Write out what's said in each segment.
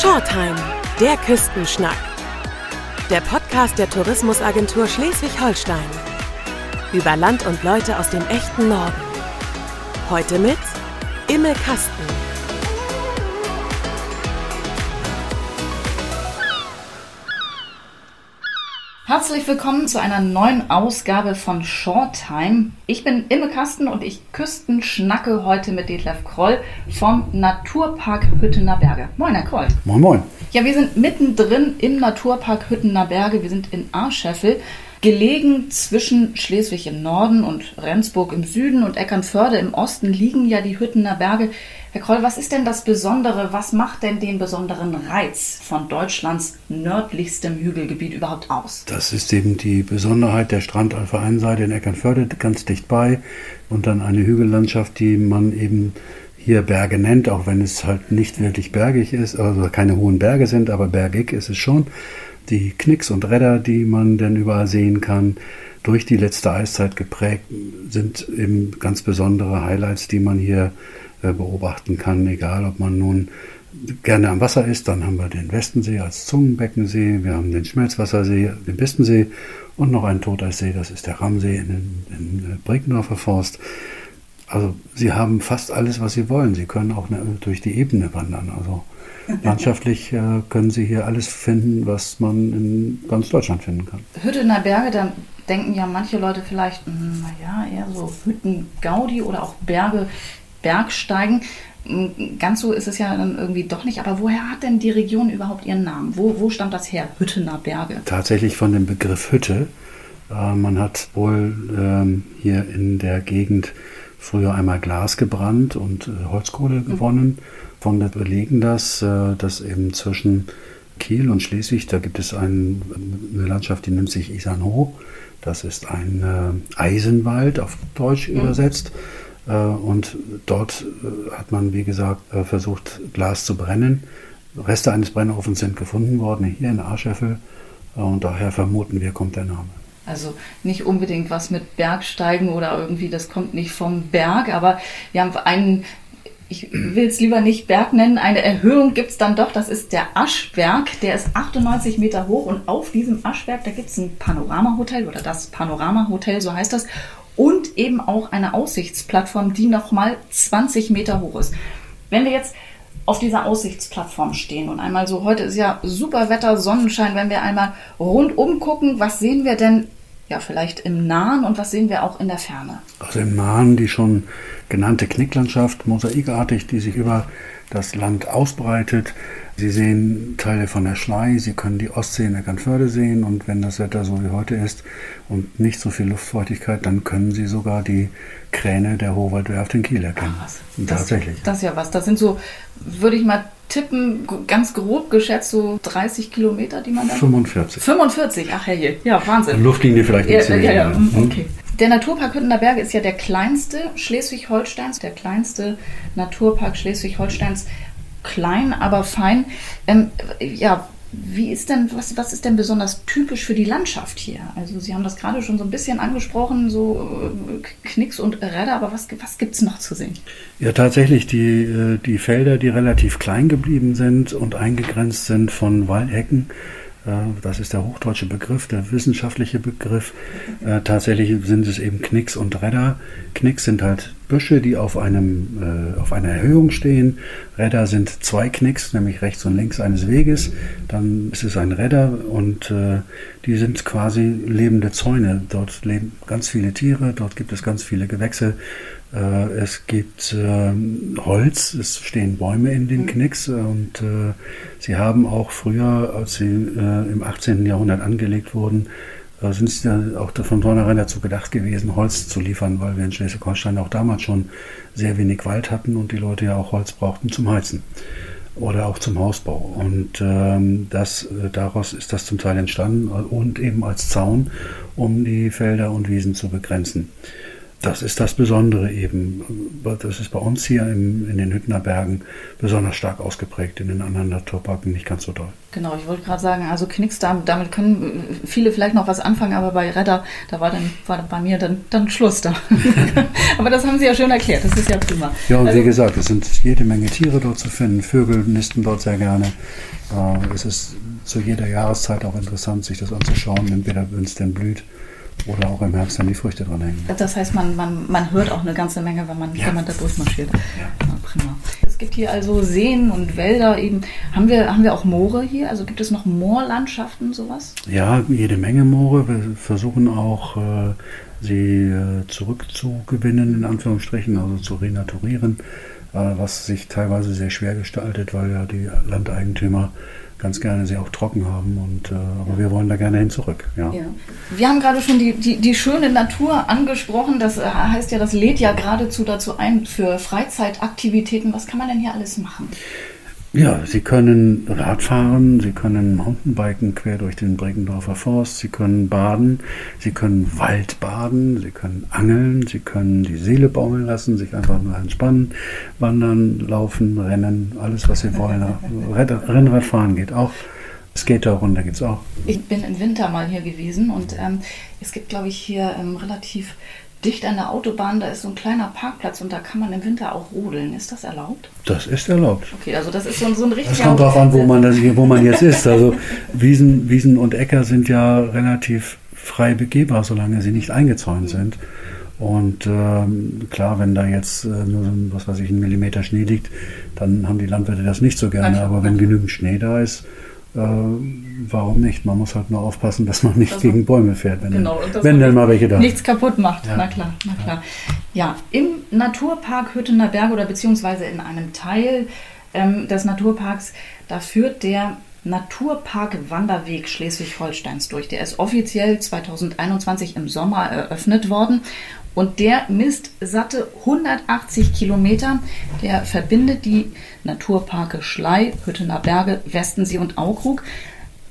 Shortheim, der Küstenschnack. Der Podcast der Tourismusagentur Schleswig-Holstein. Über Land und Leute aus dem echten Norden. Heute mit Imme Kasten. Herzlich willkommen zu einer neuen Ausgabe von Shorttime. Ich bin Imme Kasten und ich Küstenschnacke heute mit Detlef Kroll vom Naturpark Hüttener Berge. Moin, Herr Kroll. Moin, moin. Ja, wir sind mittendrin im Naturpark Hüttener Berge. Wir sind in Arscheffel, gelegen zwischen Schleswig im Norden und Rendsburg im Süden und Eckernförde im Osten liegen ja die Hüttener Berge. Herr Kroll, was ist denn das Besondere, was macht denn den besonderen Reiz von Deutschlands nördlichstem Hügelgebiet überhaupt aus? Das ist eben die Besonderheit der Strand auf der einen Seite in Eckernförde ganz dicht bei und dann eine Hügellandschaft, die man eben hier Berge nennt, auch wenn es halt nicht wirklich bergig ist, also keine hohen Berge sind, aber bergig ist es schon. Die Knicks und Räder, die man denn überall sehen kann, durch die letzte Eiszeit geprägt, sind eben ganz besondere Highlights, die man hier äh, beobachten kann, egal ob man nun gerne am Wasser ist, dann haben wir den Westensee als Zungenbeckensee, wir haben den Schmelzwassersee, den Bistensee und noch einen Toteissee, das ist der Ramsee in, in, Breckendorfer Forst. Also sie haben fast alles, was sie wollen. Sie können auch durch die Ebene wandern. Also landschaftlich äh, können sie hier alles finden, was man in ganz Deutschland finden kann. Hüttener Berge, da denken ja manche Leute vielleicht, hm, naja, eher so Hütten-Gaudi oder auch Berge Bergsteigen. Mm, ganz so ist es ja dann irgendwie doch nicht. Aber woher hat denn die Region überhaupt ihren Namen? Wo, wo stammt das her? Hüttener Berge. Tatsächlich von dem Begriff Hütte. Äh, man hat wohl ähm, hier in der Gegend früher einmal Glas gebrannt und äh, Holzkohle mhm. gewonnen. Von der belegen das, äh, dass eben zwischen Kiel und Schleswig, da gibt es ein, eine Landschaft, die nennt sich Isanhoe. Das ist ein Eisenwald auf Deutsch mhm. übersetzt. Äh, und dort äh, hat man, wie gesagt, äh, versucht, Glas zu brennen. Reste eines Brennofens sind gefunden worden, hier in Arscheffel. Und daher vermuten wir, kommt der Name. Also nicht unbedingt was mit Bergsteigen oder irgendwie, das kommt nicht vom Berg, aber wir haben einen, ich will es lieber nicht Berg nennen, eine Erhöhung gibt es dann doch, das ist der Aschberg, der ist 98 Meter hoch und auf diesem Aschberg, da gibt es ein Panoramahotel oder das Panoramahotel, so heißt das und eben auch eine Aussichtsplattform, die nochmal 20 Meter hoch ist. Wenn wir jetzt auf dieser Aussichtsplattform stehen und einmal so, heute ist ja super Wetter, Sonnenschein, wenn wir einmal rundum gucken, was sehen wir denn ja vielleicht im Nahen und was sehen wir auch in der Ferne? Also im Nahen die schon genannte Knicklandschaft, mosaikartig, die sich über das Land ausbreitet. Sie sehen Teile von der Schlei, Sie können die Ostsee in der Eckernförde sehen und wenn das Wetter so wie heute ist und nicht so viel Luftfeuchtigkeit, dann können Sie sogar die Kräne der Hochwaldwerft in Kiel erkennen. Ach, was? Tatsächlich. Das, das ist ja was. Das sind so, würde ich mal tippen, ganz grob geschätzt, so 30 Kilometer, die man da. 45. 45, ach herrje. Ja, Wahnsinn. Luftlinie vielleicht nicht ja, ja, ja, hm? okay. Der Naturpark Hüttener Berge ist ja der kleinste Schleswig-Holsteins, der kleinste Naturpark Schleswig-Holsteins. Klein, aber fein. Ähm, ja, wie ist denn, was, was ist denn besonders typisch für die Landschaft hier? Also Sie haben das gerade schon so ein bisschen angesprochen, so äh, Knicks und Räder, aber was, was gibt es noch zu sehen? Ja, tatsächlich die, äh, die Felder, die relativ klein geblieben sind und eingegrenzt sind von Waldecken das ist der hochdeutsche Begriff, der wissenschaftliche Begriff. Äh, tatsächlich sind es eben Knicks und Räder. Knicks sind halt Büsche, die auf, einem, äh, auf einer Erhöhung stehen. Räder sind zwei Knicks, nämlich rechts und links eines Weges. Dann ist es ein Räder und äh, die sind quasi lebende Zäune. Dort leben ganz viele Tiere, dort gibt es ganz viele Gewächse. Äh, es gibt ähm, Holz, es stehen Bäume in den mhm. Knicks und äh, sie haben auch früher, als sie äh, im 18. Jahrhundert angelegt wurden, sind sie auch von vornherein dazu gedacht gewesen, Holz zu liefern, weil wir in Schleswig-Holstein auch damals schon sehr wenig Wald hatten und die Leute ja auch Holz brauchten zum Heizen oder auch zum Hausbau. Und ähm, das, daraus ist das zum Teil entstanden und eben als Zaun, um die Felder und Wiesen zu begrenzen. Das ist das Besondere eben. Das ist bei uns hier in, in den Hüttener Bergen besonders stark ausgeprägt, in den anderen Naturparken nicht ganz so doll. Genau, ich wollte gerade sagen, also Knicksdarm, damit können viele vielleicht noch was anfangen, aber bei Redder, da war dann war bei mir dann, dann Schluss da. aber das haben Sie ja schön erklärt, das ist ja prima. Ja, und also, wie gesagt, es sind jede Menge Tiere dort zu finden. Vögel nisten dort sehr gerne. Äh, es ist zu jeder Jahreszeit auch interessant, sich das anzuschauen, entweder wenn es denn blüht oder auch im Herbst dann die Früchte dran hängen. Das heißt, man, man, man hört auch eine ganze Menge, wenn man, ja. wenn man da durchmarschiert. Ja. ja. prima. Es gibt hier also Seen und Wälder eben. Haben wir, haben wir auch Moore hier? Also gibt es noch Moorlandschaften, sowas? Ja, jede Menge Moore. Wir versuchen auch, äh, sie äh, zurückzugewinnen, in Anführungsstrichen, also zu renaturieren, äh, was sich teilweise sehr schwer gestaltet, weil ja die Landeigentümer ganz gerne sie auch trocken haben. Und, äh, aber wir wollen da gerne hin zurück. Ja. ja. Wir haben gerade schon die, die, die schöne Natur angesprochen. Das äh, heißt ja, das lädt ja geradezu dazu ein für Freizeitaktivitäten. Was kann man denn hier alles machen? Ja, Sie können Radfahren, Sie können Mountainbiken quer durch den Bregendorfer Forst, Sie können baden, Sie können Waldbaden, Sie können angeln, Sie können die Seele baumeln lassen, sich einfach nur entspannen, wandern, laufen, rennen, alles was Sie wollen. Rennradfahren geht auch. Skaterrunde gibt es auch. Ich bin im Winter mal hier gewesen und ähm, es gibt, glaube ich, hier ähm, relativ dicht an der Autobahn, da ist so ein kleiner Parkplatz und da kann man im Winter auch rodeln. Ist das erlaubt? Das ist erlaubt. Okay, also das ist so, so ein richtiger... Das kommt darauf an, wo man, das, wo man jetzt ist. Also Wiesen, Wiesen und Äcker sind ja relativ frei begehbar, solange sie nicht eingezäunt sind. Und ähm, klar, wenn da jetzt äh, nur so ein, was weiß ich, ein Millimeter Schnee liegt, dann haben die Landwirte das nicht so gerne. Aber wenn genügend Schnee da ist, äh, warum nicht? Man muss halt nur aufpassen, dass man nicht also, gegen Bäume fährt, wenn, genau, wenn denn mal welche da Nichts kaputt macht, ja. na klar, na klar. Ja, im Naturpark Hüttener Berg oder beziehungsweise in einem Teil ähm, des Naturparks, da führt der Naturpark Wanderweg Schleswig-Holsteins durch. Der ist offiziell 2021 im Sommer eröffnet worden und der misst satte 180 Kilometer. Der verbindet die Naturparke Schlei, Hüttener Berge, Westensee und Aukrug.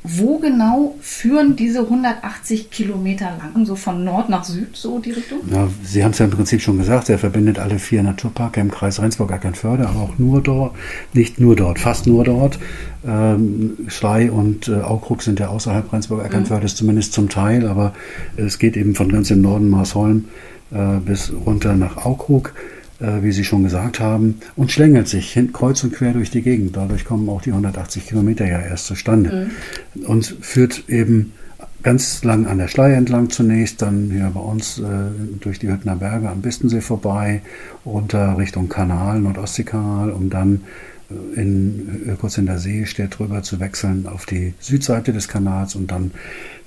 Wo genau führen diese 180 Kilometer lang, so von Nord nach Süd, so die Richtung? Ja, Sie haben es ja im Prinzip schon gesagt, er verbindet alle vier Naturparke im Kreis Rendsburg-Eckernförde, aber auch nur dort, nicht nur dort, fast nur dort. Ähm, Schlei und äh, Aukrug sind ja außerhalb Rendsburg-Eckernfördes, mhm. zumindest zum Teil, aber es geht eben von ganz im Norden Marsholm bis runter nach Aukrug, äh, wie Sie schon gesagt haben, und schlängelt sich hin, kreuz und quer durch die Gegend. Dadurch kommen auch die 180 Kilometer ja erst zustande. Mhm. Und führt eben ganz lang an der Schlei entlang zunächst, dann hier bei uns äh, durch die Hüttner Berge am Bistensee vorbei, runter Richtung Kanal, Nordostseekanal, um dann äh, in, kurz in der See steht drüber zu wechseln auf die Südseite des Kanals und dann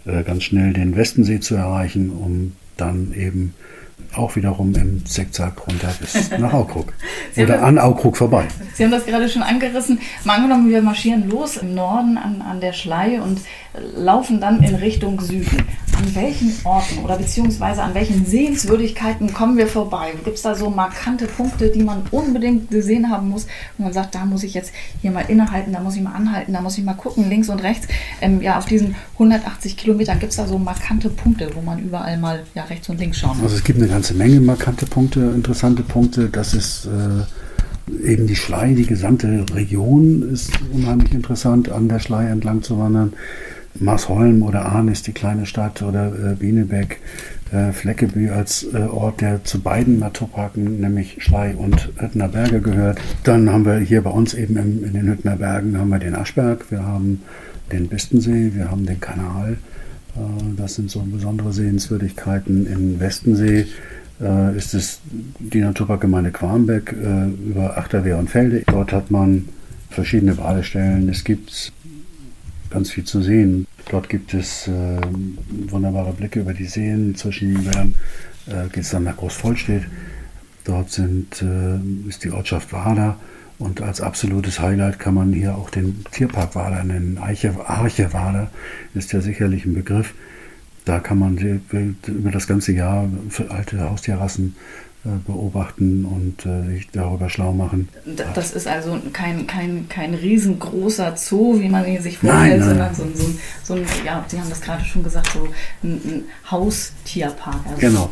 äh, ganz schnell den Westensee zu erreichen, um dann eben auch wiederum im Zickzack runter bis nach Aukrug. Oder an Aukrug vorbei. Sie haben das gerade schon angerissen. Mal angenommen, wir marschieren los im Norden an, an der Schlei und laufen dann in Richtung Süden. An welchen Orten oder beziehungsweise an welchen Sehenswürdigkeiten kommen wir vorbei? Gibt es da so markante Punkte, die man unbedingt gesehen haben muss, wo man sagt, da muss ich jetzt hier mal innehalten, da muss ich mal anhalten, da muss ich mal gucken, links und rechts. Ähm, ja, auf diesen 180 Kilometern gibt es da so markante Punkte, wo man überall mal ja, rechts und links schauen muss. Also es gibt eine ganze Menge markante Punkte, interessante Punkte. Das ist äh, eben die Schlei, die gesamte Region ist unheimlich interessant, an der Schlei entlang zu wandern. Marsholm oder Ahn ist die kleine Stadt oder äh, Bienebeck, äh, Fleckebü als äh, Ort, der zu beiden Naturparken, nämlich Schlei und Hüttner Berge gehört. Dann haben wir hier bei uns eben im, in den Hüttner Bergen haben wir den Aschberg, wir haben den Bistensee, wir haben den Kanal. Äh, das sind so besondere Sehenswürdigkeiten. In Westensee äh, ist es die Naturparkgemeinde Quarmbeck äh, über Achterwehr und Felde. Dort hat man verschiedene Badestellen. Es gibt ganz viel zu sehen. Dort gibt es äh, wunderbare Blicke über die Seen. Zwischen Bern äh, geht es dann nach Großvollstedt. Dort sind, äh, ist die Ortschaft Wader. Und als absolutes Highlight kann man hier auch den Tierpark Wader nennen. Eiche, Arche Wader ist ja sicherlich ein Begriff. Da kann man über das ganze Jahr alte Haustierrassen äh, beobachten und äh, sich darüber schlau machen. Das ist also kein, kein, kein riesengroßer Zoo, wie man ihn sich vorstellt, nein, nein. sondern so, so, so ein, ja, Sie haben das gerade schon gesagt, so ein, ein Haustierpark. Also genau.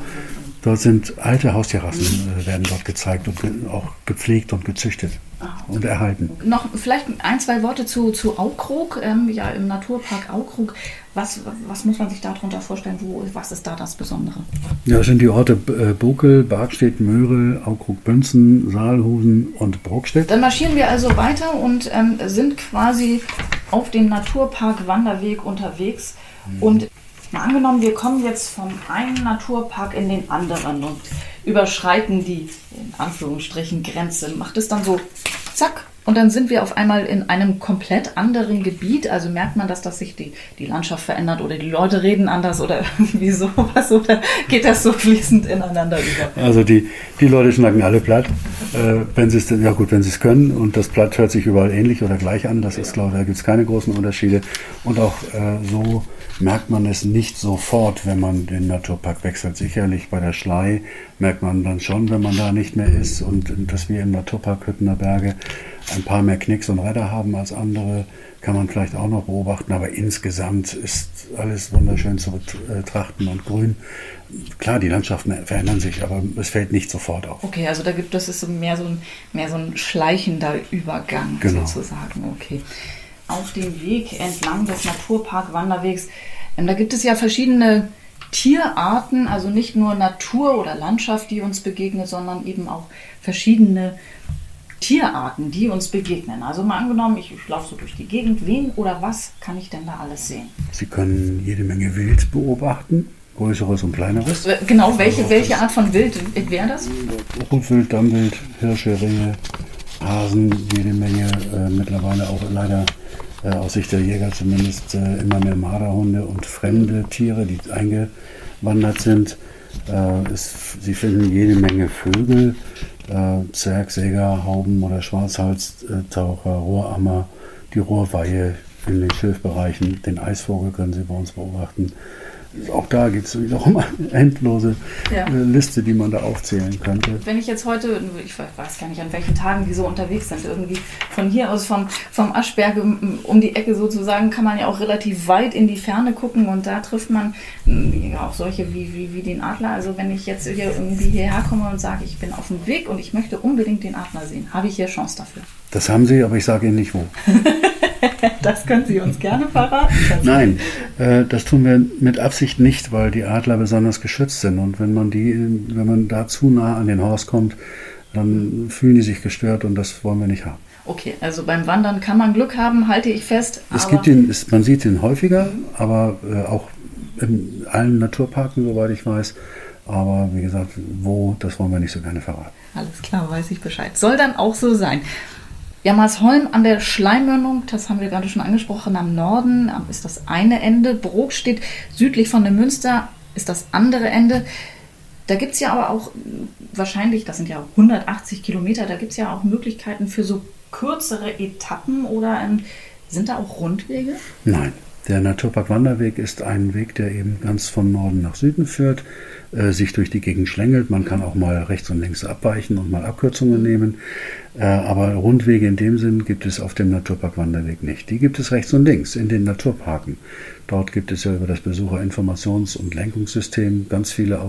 Dort sind alte Haustierrassen, äh, werden dort gezeigt und ge auch gepflegt und gezüchtet ah. und erhalten. Noch vielleicht ein, zwei Worte zu, zu Aukrug, ähm, ja im Naturpark Aukrug. Was, was muss man sich darunter vorstellen? Wo, was ist da das Besondere? Ja, das sind die Orte äh, Bokel, Barkstedt, Möhre, Aukrug, Bünzen, Saalhusen und Brockstedt. Dann marschieren wir also weiter und ähm, sind quasi auf dem Naturpark Wanderweg unterwegs. Mhm. Und Mal angenommen, wir kommen jetzt vom einen Naturpark in den anderen und überschreiten die, in Anführungsstrichen, Grenze. Macht es dann so, zack, und dann sind wir auf einmal in einem komplett anderen Gebiet. Also merkt man, dass, dass sich die, die Landschaft verändert oder die Leute reden anders oder irgendwie sowas oder geht das so fließend ineinander über? Also die, die Leute schnacken alle platt, äh, wenn sie es ja gut, wenn sie es können und das Platt hört sich überall ähnlich oder gleich an. Das ist glaube ich, da gibt es keine großen Unterschiede und auch äh, so merkt man es nicht sofort, wenn man den Naturpark wechselt. Sicherlich bei der Schlei merkt man dann schon, wenn man da nicht mehr ist und dass wir im Naturpark Hüttener Berge ein paar mehr Knicks und Räder haben als andere, kann man vielleicht auch noch beobachten, aber insgesamt ist alles wunderschön zu betrachten und grün. Klar, die Landschaften verändern sich, aber es fällt nicht sofort auf. Okay, also da gibt es mehr so ein, mehr so ein schleichender Übergang genau. sozusagen. Okay auf dem Weg entlang des Naturpark-Wanderwegs. Ähm, da gibt es ja verschiedene Tierarten, also nicht nur Natur oder Landschaft, die uns begegnet, sondern eben auch verschiedene Tierarten, die uns begegnen. Also mal angenommen, ich, ich laufe so durch die Gegend, wen oder was kann ich denn da alles sehen? Sie können jede Menge Wild beobachten, größeres und kleineres. Äh, genau, welche, welche Art von Wild wäre das? Rotwild, Dammwild, Hirsche, Rehe, Hasen, jede Menge, äh, mittlerweile auch leider äh, aus Sicht der Jäger zumindest äh, immer mehr Marderhunde und fremde Tiere, die eingewandert sind. Äh, es, sie finden jede Menge Vögel, äh, Zwergsäger, Hauben oder Schwarzhalstaucher, Rohrammer, die Rohrweihe in den Schilfbereichen, den Eisvogel können Sie bei uns beobachten auch da gibt es wiederum eine endlose ja. Äh, Liste, die man da aufzählen könnte. Wenn ich jetzt heute, ich weiß gar nicht, an welchen Tagen die so unterwegs sind, irgendwie von hier aus vom, vom Aschberg um die Ecke sozusagen, kann man ja auch relativ weit in die Ferne gucken und da trifft man ja, auch solche wie, wie, wie den Adler. Also wenn ich jetzt hier irgendwie hierher komme und sage, ich bin auf dem Weg und ich möchte unbedingt den Adler sehen, habe ich hier Chance dafür. Das haben Sie, aber ich sage Ihnen nicht wo. das können Sie uns gerne verraten. Nein, äh, das tun wir mit Absicht nicht, weil die Adler besonders geschützt sind. Und wenn man die, wenn man da zu nah an den Horst kommt, dann fühlen die sich gestört und das wollen wir nicht haben. Okay, also beim Wandern kann man Glück haben, halte ich fest. Es gibt ihn, man sieht ihn häufiger, aber äh, auch in allen Naturparken, soweit ich weiß. Aber wie gesagt, wo, das wollen wir nicht so gerne verraten. Alles klar, weiß ich Bescheid. Soll dann auch so sein. Jammersholm an der Schleimmündung, das haben wir gerade schon angesprochen, am Norden ist das eine Ende. Brok steht südlich von der Münster, ist das andere Ende. Da gibt es ja aber auch wahrscheinlich, das sind ja 180 Kilometer, da gibt es ja auch Möglichkeiten für so kürzere Etappen oder sind da auch Rundwege? Nein. Der Naturpark Wanderweg ist ein Weg, der eben ganz von Norden nach Süden führt, äh, sich durch die Gegend schlängelt. Man kann auch mal rechts und links abweichen und mal Abkürzungen nehmen. Äh, aber Rundwege in dem Sinn gibt es auf dem Naturpark Wanderweg nicht. Die gibt es rechts und links in den Naturparken. Dort gibt es ja über das Besucherinformations- und Lenkungssystem ganz viele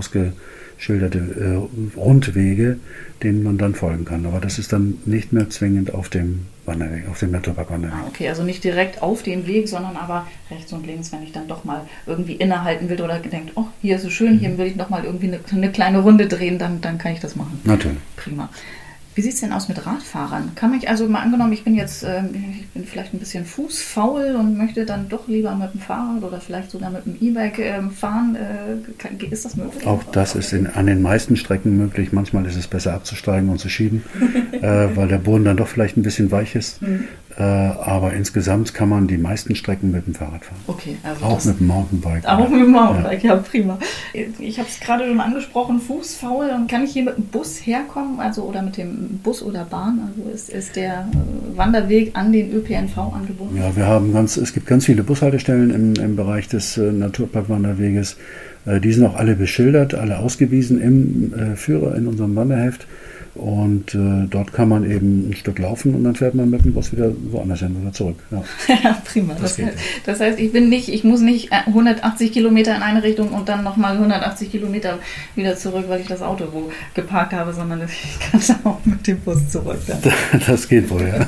ausgeschilderte äh, Rundwege, denen man dann folgen kann. Aber das ist dann nicht mehr zwingend auf dem Wanderweg, auf dem Naturpark Wanderweg. Ah, okay, also nicht direkt auf dem Weg, sondern aber rechts und links, wenn ich dann doch mal irgendwie innehalten will oder denkt, oh, hier ist es schön, hier will ich noch mal irgendwie eine, eine kleine Runde drehen, dann, dann kann ich das machen. Natürlich. Prima. Wie sieht es denn aus mit Radfahrern? Kann mich also mal angenommen, ich bin jetzt äh, ich bin vielleicht ein bisschen fußfaul und möchte dann doch lieber mit dem Fahrrad oder vielleicht sogar mit dem E-Bike äh, fahren. Äh, ist das möglich? Auch das ist in, an den meisten Strecken möglich. Manchmal ist es besser abzusteigen und zu schieben, äh, weil der Boden dann doch vielleicht ein bisschen weich ist. Mhm. Äh, aber insgesamt kann man die meisten Strecken mit dem Fahrrad fahren. Okay, also auch mit dem Mountainbike. Auch mit dem Mountainbike, ja, ja prima. Ich habe es gerade schon angesprochen, fußfaul. Kann ich hier mit dem Bus herkommen, also oder mit dem Bus oder Bahn? Also ist, ist der äh, Wanderweg an den ÖPNV angebunden? Ja, wir haben ganz, es gibt ganz viele Bushaltestellen im, im Bereich des äh, Naturparkwanderweges. Äh, die sind auch alle beschildert, alle ausgewiesen im äh, Führer in unserem Wanderheft. Und äh, dort kann man eben ein Stück laufen und dann fährt man mit dem Bus wieder woanders hin oder zurück. Ja, ja prima. Das, das, heißt, das, heißt, ich bin nicht, ich muss nicht 180 Kilometer in eine Richtung und dann nochmal 180 Kilometer wieder zurück, weil ich das Auto wo geparkt habe, sondern ich kann auch mit dem Bus zurück. Dann. Das geht wohl, ja.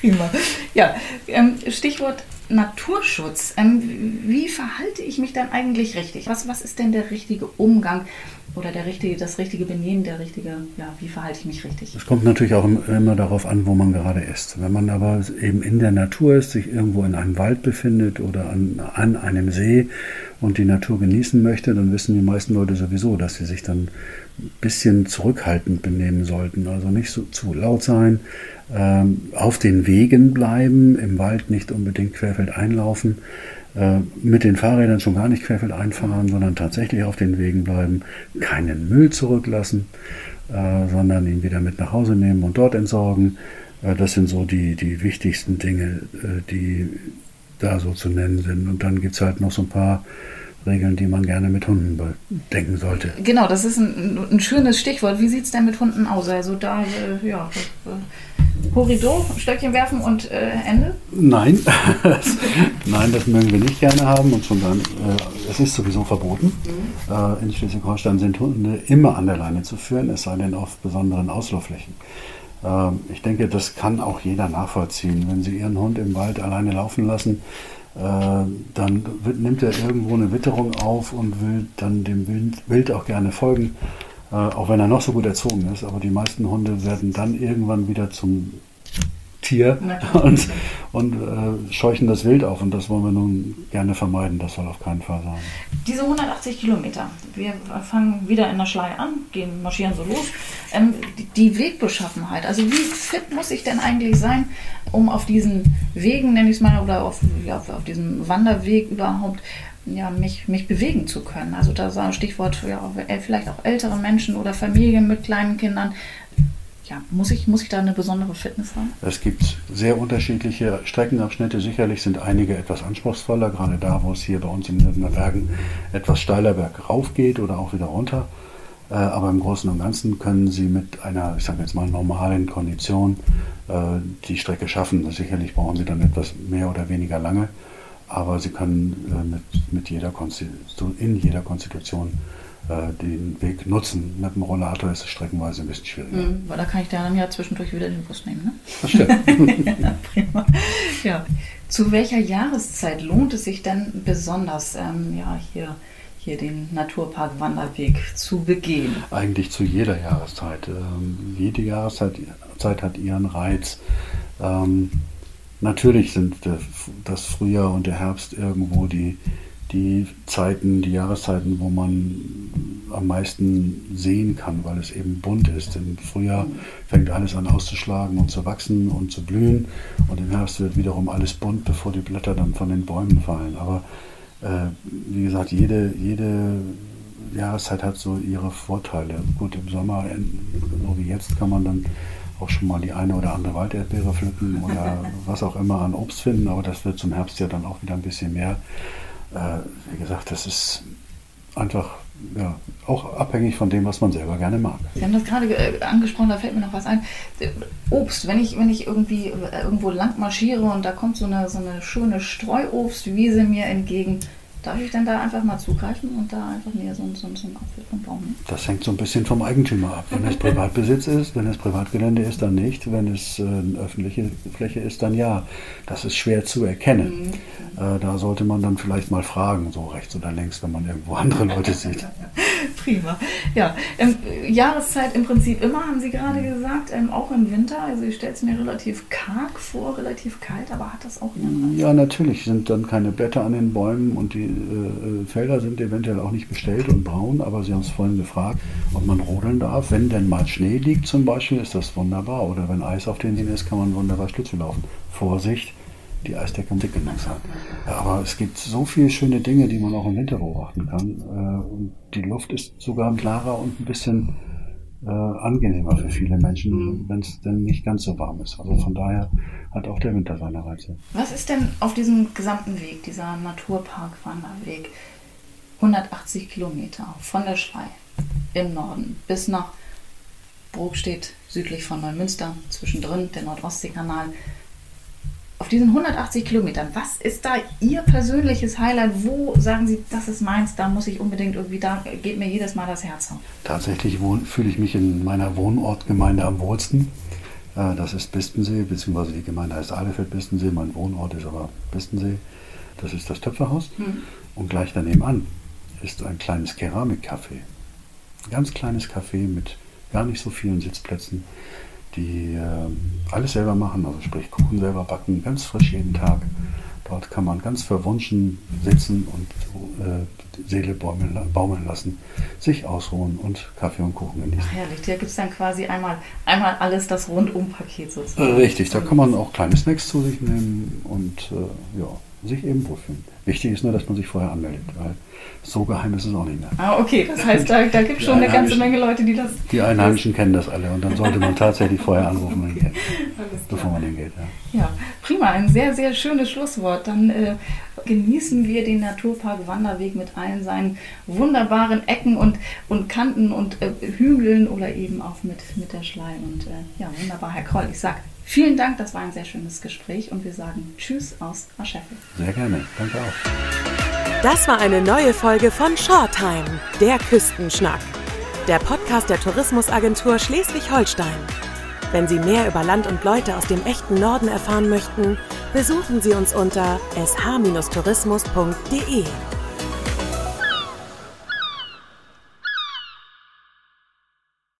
prima. Ja, ähm, Stichwort Naturschutz. Ähm, wie verhalte ich mich dann eigentlich richtig? Was, was ist denn der richtige Umgang oder der richtige, das richtige Benehmen, der richtige, ja, wie verhalte ich mich richtig? Es kommt natürlich auch immer darauf an, wo man gerade ist. Wenn man aber eben in der Natur ist, sich irgendwo in einem Wald befindet oder an, an einem See und die Natur genießen möchte, dann wissen die meisten Leute sowieso, dass sie sich dann ein bisschen zurückhaltend benehmen sollten. Also nicht so zu laut sein, ähm, auf den Wegen bleiben, im Wald nicht unbedingt querfeld einlaufen, äh, mit den Fahrrädern schon gar nicht querfeld einfahren, sondern tatsächlich auf den Wegen bleiben, keinen Müll zurücklassen, äh, sondern ihn wieder mit nach Hause nehmen und dort entsorgen. Äh, das sind so die, die wichtigsten Dinge, die da so zu nennen sind. Und dann gibt es halt noch so ein paar Regeln, die man gerne mit Hunden denken sollte. Genau, das ist ein, ein schönes Stichwort. Wie sieht es denn mit Hunden aus? Also da, äh, ja, Korridor, Stöckchen werfen und äh, Ende? Nein, nein, das mögen wir nicht gerne haben und schon nicht. Äh, es ist sowieso verboten. Mhm. Äh, in Schleswig-Holstein sind Hunde immer an der Leine zu führen, es sei denn auf besonderen Auslaufflächen. Ähm, ich denke, das kann auch jeder nachvollziehen. Wenn Sie Ihren Hund im Wald alleine laufen lassen, äh, dann wird, nimmt er irgendwo eine Witterung auf und will dann dem Wild, Wild auch gerne folgen. Äh, auch wenn er noch so gut erzogen ist. Aber die meisten Hunde werden dann irgendwann wieder zum Tier und, und äh, scheuchen das Wild auf. Und das wollen wir nun gerne vermeiden. Das soll auf keinen Fall sein. Diese 180 Kilometer, wir fangen wieder in der Schleie an, gehen, marschieren so los. Ähm, die, Wegbeschaffenheit, also wie fit muss ich denn eigentlich sein, um auf diesen Wegen, nenne ich es mal, oder auf, ja, auf diesem Wanderweg überhaupt ja, mich, mich bewegen zu können. Also da sagen Stichwort ja, vielleicht auch ältere Menschen oder Familien mit kleinen Kindern. Ja, muss ich, muss ich da eine besondere Fitness haben? Es gibt sehr unterschiedliche Streckenabschnitte. Sicherlich sind einige etwas anspruchsvoller, gerade da, wo es hier bei uns in den Bergen etwas steiler bergauf geht oder auch wieder runter. Äh, aber im Großen und Ganzen können Sie mit einer, ich sage jetzt mal, normalen Kondition äh, die Strecke schaffen. Sicherlich brauchen Sie dann etwas mehr oder weniger lange aber sie können äh, mit, mit jeder in jeder Konstitution den Weg nutzen. Mit dem Rollator ist es streckenweise ein bisschen schwieriger. Mhm, weil da kann ich dann ja zwischendurch wieder den Bus nehmen. Ne? Das stimmt. ja, prima. Ja. Zu welcher Jahreszeit lohnt es sich denn besonders, ähm, ja, hier, hier den Naturpark Wanderweg zu begehen? Eigentlich zu jeder Jahreszeit. Ähm, jede Jahreszeit Zeit hat ihren Reiz. Ähm, Natürlich sind das Frühjahr und der Herbst irgendwo die, die Zeiten, die Jahreszeiten, wo man am meisten sehen kann, weil es eben bunt ist. Im Frühjahr fängt alles an auszuschlagen und zu wachsen und zu blühen und im Herbst wird wiederum alles bunt, bevor die Blätter dann von den Bäumen fallen. Aber äh, wie gesagt, jede, jede Jahreszeit hat so ihre Vorteile. Gut, im Sommer, so wie jetzt, kann man dann auch schon mal die eine oder andere Walderdbeere pflücken oder was auch immer an Obst finden, aber das wird zum Herbst ja dann auch wieder ein bisschen mehr. Äh, wie gesagt, das ist einfach ja, auch abhängig von dem, was man selber gerne mag. Sie haben das gerade äh, angesprochen, da fällt mir noch was ein. Obst, wenn ich, wenn ich irgendwie äh, irgendwo lang marschiere und da kommt so eine, so eine schöne Streuobstwiese mir entgegen, Darf ich denn da einfach mal zugreifen und da einfach mir so, so, so einen Apfel vom Baum nehmen? Das hängt so ein bisschen vom Eigentümer ab. Wenn es Privatbesitz ist, wenn es Privatgelände ist, dann nicht. Wenn es eine öffentliche Fläche ist, dann ja. Das ist schwer zu erkennen. Mhm. Äh, da sollte man dann vielleicht mal fragen, so rechts oder links, wenn man irgendwo andere Leute sieht. Prima. Ja, ähm, Jahreszeit im Prinzip immer, haben Sie gerade mhm. gesagt, ähm, auch im Winter. Also ich stelle es mir relativ karg vor, relativ kalt, aber hat das auch Ihren Ja, natürlich sind dann keine Blätter an den Bäumen und die äh, Felder sind eventuell auch nicht bestellt und braun, aber Sie haben es vorhin gefragt, ob man rodeln darf. Wenn denn mal Schnee liegt zum Beispiel, ist das wunderbar. Oder wenn Eis auf den Seen ist, kann man wunderbar Schlittschuh laufen. Vorsicht, die Eisdecke dick genug sein. Aber es gibt so viele schöne Dinge, die man auch im Winter beobachten kann. Äh, und die Luft ist sogar klarer und ein bisschen äh, angenehmer für viele Menschen, mhm. wenn es denn nicht ganz so warm ist. Also von daher hat auch der Winter seine Reize. Was ist denn auf diesem gesamten Weg, dieser Naturpark-Wanderweg, 180 Kilometer von der Schlei im Norden bis nach Brok steht südlich von Neumünster, zwischendrin der Nordostseekanal. Auf diesen 180 Kilometern, was ist da Ihr persönliches Highlight? Wo sagen Sie, das ist meins, da muss ich unbedingt irgendwie, da geht mir jedes Mal das Herz auf? Tatsächlich fühle ich mich in meiner Wohnortgemeinde am wohlsten. Äh, das ist Bistensee, beziehungsweise die Gemeinde heißt Ahlefeld-Bistensee, mein Wohnort ist aber Bistensee. Das ist das Töpferhaus. Hm. Und gleich daneben an ist ein kleines Keramikcafé. Ein ganz kleines Café mit gar nicht so vielen Sitzplätzen, die äh, alles selber machen, also sprich Kuchen selber backen, ganz frisch jeden Tag. Dort kann man ganz verwunschen sitzen und äh, Seele baumeln, baumeln, lassen, sich ausruhen und Kaffee und Kuchen genießen. Ach herrlich, da gibt es dann quasi einmal, einmal alles das Rundumpaket sozusagen. Richtig, da kann man auch kleine Snacks zu sich nehmen und äh, ja, sich eben wohlfühlen. Wichtig ist nur, dass man sich vorher anmeldet, weil so geheim ist es auch nicht mehr. Ah, okay, das heißt, da, da gibt es schon eine ganze Menge Leute, die das. Die Einheimischen kennen das alle und dann sollte man tatsächlich vorher anrufen, okay. bevor man hingeht. Ja. ja, prima, ein sehr, sehr schönes Schlusswort. Dann äh, genießen wir den Naturpark Wanderweg mit allen seinen wunderbaren Ecken und, und Kanten und äh, Hügeln oder eben auch mit, mit der Schlei. Und äh, ja, wunderbar, Herr Kroll. Ich sage vielen Dank, das war ein sehr schönes Gespräch und wir sagen Tschüss aus Ascheffel. Sehr gerne, danke auch. Das war eine neue Folge von Shorttime, der Küstenschnack. Der Podcast der Tourismusagentur Schleswig-Holstein. Wenn Sie mehr über Land und Leute aus dem echten Norden erfahren möchten, besuchen Sie uns unter sh-tourismus.de.